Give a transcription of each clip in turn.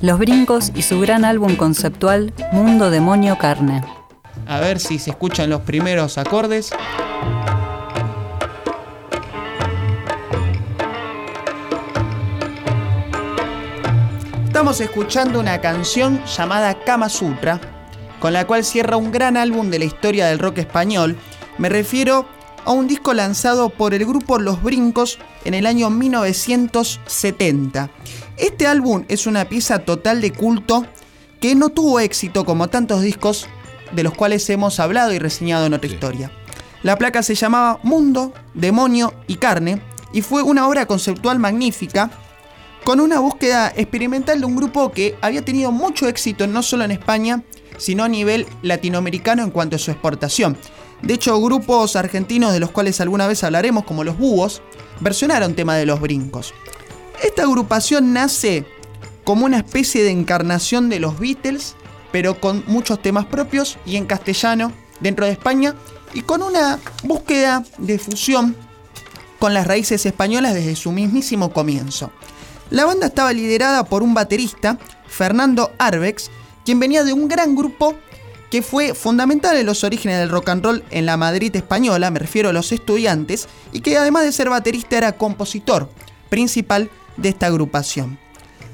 Los Brincos y su gran álbum conceptual Mundo, Demonio, Carne. A ver si se escuchan los primeros acordes. Estamos escuchando una canción llamada Kama Sutra, con la cual cierra un gran álbum de la historia del rock español. Me refiero a un disco lanzado por el grupo Los Brincos en el año 1970. Este álbum es una pieza total de culto que no tuvo éxito como tantos discos de los cuales hemos hablado y reseñado en otra historia. La placa se llamaba Mundo, Demonio y Carne y fue una obra conceptual magnífica con una búsqueda experimental de un grupo que había tenido mucho éxito no solo en España, sino a nivel latinoamericano en cuanto a su exportación. De hecho, grupos argentinos de los cuales alguna vez hablaremos, como los Búhos, versionaron tema de los brincos. Esta agrupación nace como una especie de encarnación de los Beatles, pero con muchos temas propios y en castellano dentro de España y con una búsqueda de fusión con las raíces españolas desde su mismísimo comienzo. La banda estaba liderada por un baterista, Fernando Arbex, quien venía de un gran grupo que fue fundamental en los orígenes del rock and roll en la Madrid española, me refiero a los estudiantes, y que además de ser baterista era compositor principal de esta agrupación.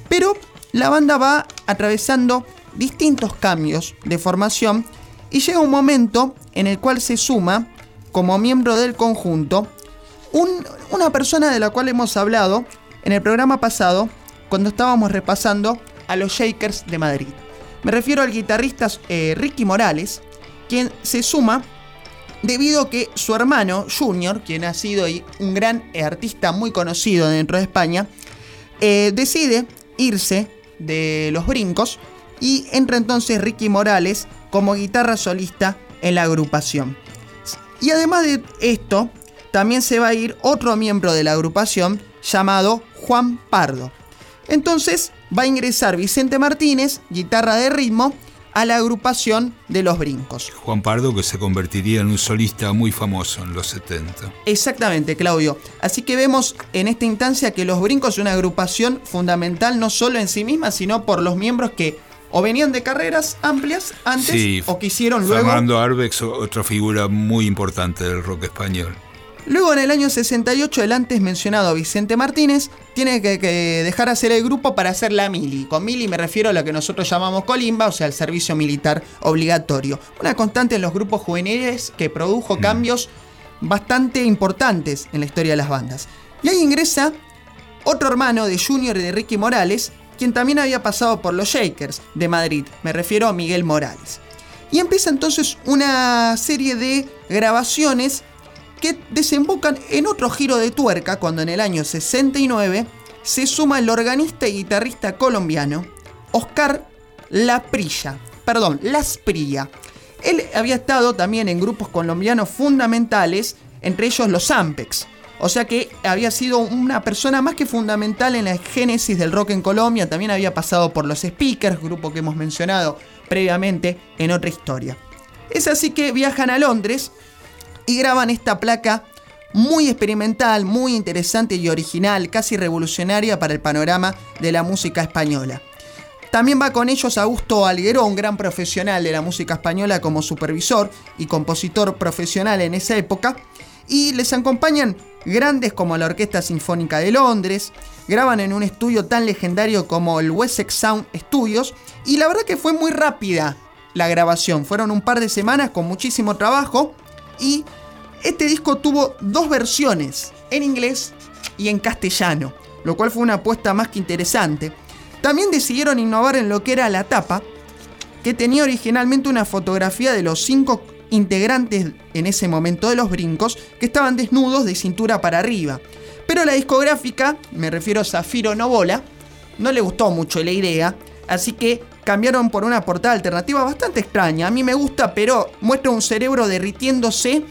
Pero la banda va atravesando distintos cambios de formación y llega un momento en el cual se suma como miembro del conjunto una persona de la cual hemos hablado en el programa pasado cuando estábamos repasando a los Shakers de Madrid. Me refiero al guitarrista eh, Ricky Morales, quien se suma debido a que su hermano Junior, quien ha sido un gran artista muy conocido dentro de España, eh, decide irse de los brincos y entra entonces Ricky Morales como guitarra solista en la agrupación. Y además de esto, también se va a ir otro miembro de la agrupación llamado Juan Pardo. Entonces va a ingresar Vicente Martínez, guitarra de ritmo, a la agrupación de Los Brincos. Juan Pardo que se convertiría en un solista muy famoso en los 70. Exactamente, Claudio. Así que vemos en esta instancia que Los Brincos es una agrupación fundamental no solo en sí misma, sino por los miembros que o venían de carreras amplias antes o que hicieron luego. Fernando Arbex, otra figura muy importante del rock español. Luego en el año 68 el antes mencionado Vicente Martínez tiene que, dejar hacer el grupo para hacer la mili. Con mili me refiero a lo que nosotros llamamos colimba, o sea, el servicio militar obligatorio. Una constante en los grupos juveniles que produjo mm. cambios bastante importantes en la historia de las bandas. Y ahí ingresa otro hermano de Junior y de Ricky Morales, quien también había pasado por los Shakers de Madrid. Me refiero a Miguel Morales. Y empieza entonces una serie de grabaciones que desembocan en otro giro de tuerca cuando en el año 69 se suma el organista y guitarrista colombiano Oscar Laprilla, perdón, Lasprilla. Él había estado también en grupos colombianos fundamentales, entre ellos los Ampex. O sea que había sido una persona más que fundamental en la génesis del rock en Colombia, también había pasado por los Speakers, grupo que hemos mencionado previamente en otra historia. Es así que viajan a Londres y graban esta placa muy experimental, muy interesante y original, casi revolucionaria para el panorama de la música española. También va con ellos Augusto Alguero, un gran profesional de la música española como supervisor y compositor profesional en esa época, y les acompañan grandes como la Orquesta Sinfónica de Londres, graban en un estudio tan legendario como el Wessex Sound Studios, y la verdad que fue muy rápida la grabación, fueron un par de semanas con muchísimo trabajo, y este disco tuvo dos versiones, en inglés y en castellano, lo cual fue una apuesta más que interesante. También decidieron innovar en lo que era la tapa, que tenía originalmente una fotografía de los cinco integrantes en ese momento de los brincos que estaban desnudos de cintura para arriba. Pero la discográfica, me refiero a Zafiro Novola, no le gustó mucho la idea, así que cambiaron por una portada alternativa bastante extraña. A mí me gusta, pero muestra un cerebro derritiéndose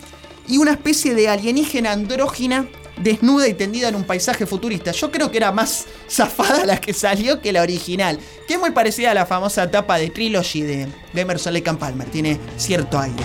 y una especie de alienígena andrógina desnuda y tendida en un paisaje futurista. Yo creo que era más zafada la que salió que la original, que es muy parecida a la famosa tapa de Trilogy de, Emerson Lake Palmer, tiene cierto aire.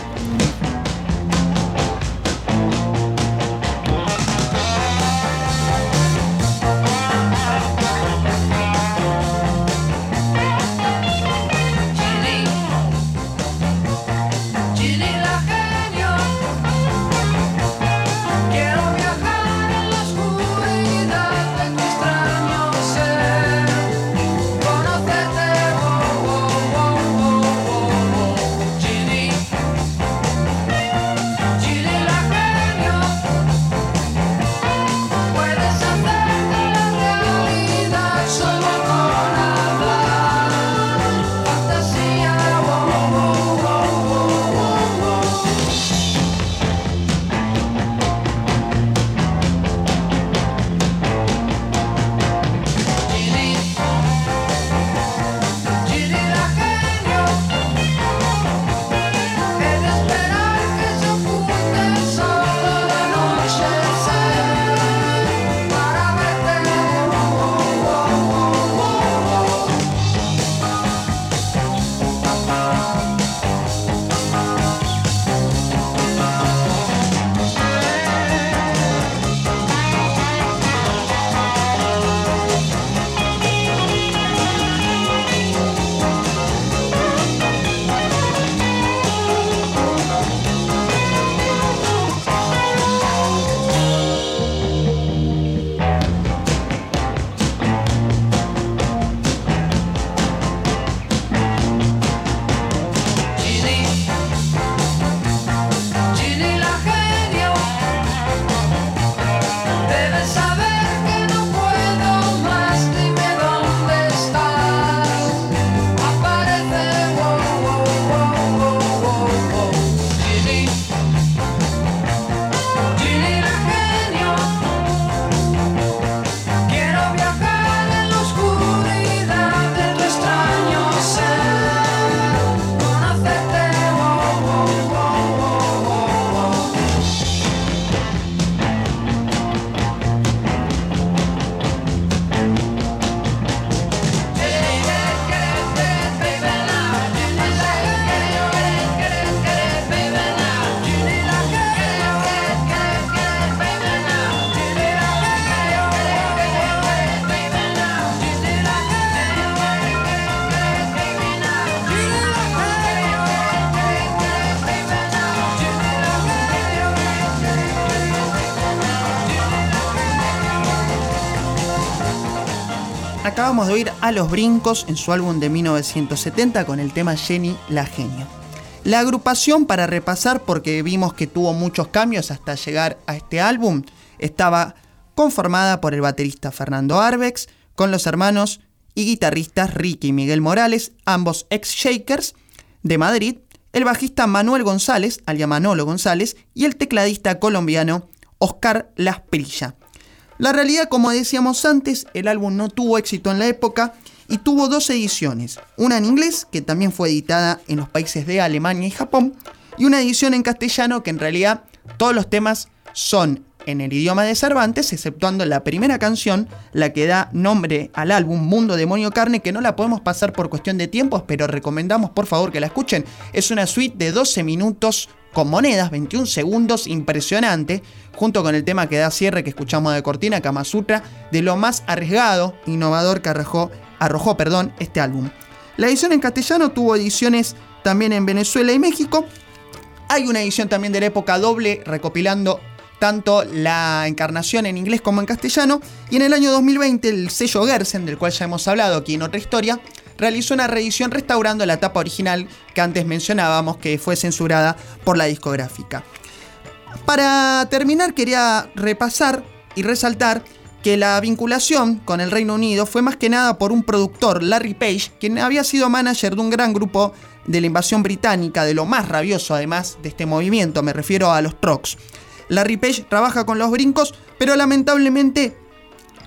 Acabamos de oír a Los Brincos en su álbum de 1970 con el tema Jenny la Genio. La agrupación, para repasar, porque vimos que tuvo muchos cambios hasta llegar a este álbum, estaba conformada por el baterista Fernando Arbex, con los hermanos y guitarristas Ricky y Miguel Morales, ambos ex-Shakers de Madrid, el bajista Manuel González, alias Manolo González, y el tecladista colombiano Oscar Lasprilla. La realidad, como decíamos antes, el álbum no tuvo éxito en la época y tuvo dos ediciones, una en inglés, que también fue editada en los países de Alemania y Japón, y una edición en castellano que en realidad todos los temas son en el idioma de Cervantes, exceptuando la primera canción, la que da nombre al álbum Mundo Demonio Carne, que no la podemos pasar por cuestión de tiempos, pero recomendamos por favor que la escuchen. Es una suite de 12 minutos con monedas, 21 segundos, impresionante, junto con el tema que da cierre que escuchamos de Cortina, Kama Sutra, de lo más arriesgado, innovador que arrojó, arrojó perdón, este álbum. La edición en castellano tuvo ediciones también en Venezuela y México. Hay una edición también de la época doble recopilando tanto la encarnación en inglés como en castellano. Y en el año 2020 el sello Gersen, del cual ya hemos hablado aquí en otra historia, realizó una reedición restaurando la tapa original que antes mencionábamos que fue censurada por la discográfica. Para terminar quería repasar y resaltar que la vinculación con el Reino Unido fue más que nada por un productor, Larry Page, quien había sido manager de un gran grupo de la invasión británica, de lo más rabioso además de este movimiento, me refiero a los Trocs. Larry Page trabaja con los brincos, pero lamentablemente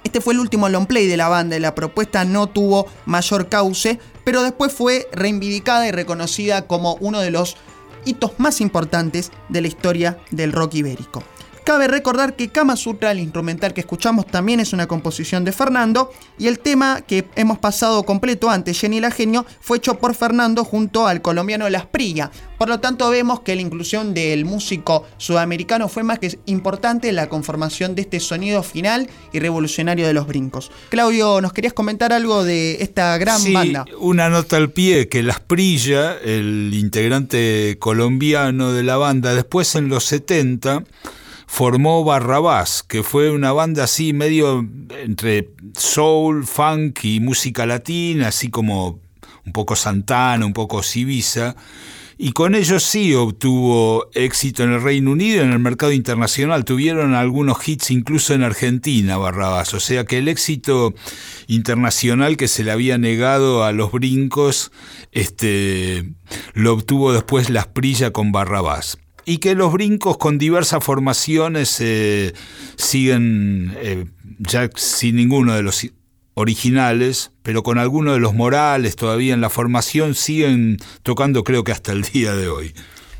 este fue el último long play de la banda y la propuesta no tuvo mayor cauce, pero después fue reivindicada y reconocida como uno de los hitos más importantes de la historia del rock ibérico. Cabe recordar que Kama Sutra, el instrumental que escuchamos, también es una composición de Fernando y el tema que hemos pasado completo antes, Jenny la Genio, fue hecho por Fernando junto al colombiano Las Prilla. Por lo tanto, vemos que la inclusión del músico sudamericano fue más que importante en la conformación de este sonido final y revolucionario de los brincos. Claudio, ¿nos querías comentar algo de esta gran sí, banda? Una nota al pie que Las Prilla, el integrante colombiano de la banda, después en los 70 formó Barrabás, que fue una banda así medio entre soul, funk y música latina, así como un poco Santana, un poco Civisa. Y con ellos sí obtuvo éxito en el Reino Unido, en el mercado internacional. Tuvieron algunos hits incluso en Argentina, Barrabás. O sea que el éxito internacional que se le había negado a los brincos, este, lo obtuvo después Las Prilla con Barrabás y que los brincos con diversas formaciones eh, siguen eh, ya sin ninguno de los originales, pero con alguno de los morales todavía en la formación siguen tocando creo que hasta el día de hoy.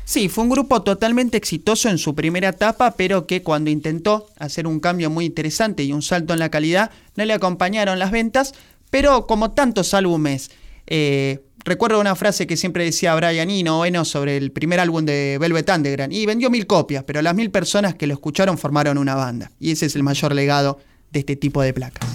Sí, fue un grupo totalmente exitoso en su primera etapa, pero que cuando intentó hacer un cambio muy interesante y un salto en la calidad, no le acompañaron las ventas, pero como tantos álbumes eh, recuerdo una frase que siempre decía Brian Eno sobre el primer álbum de Velvet Underground. Y vendió mil copias, pero las mil personas que lo escucharon formaron una banda. Y ese es el mayor legado de este tipo de placas.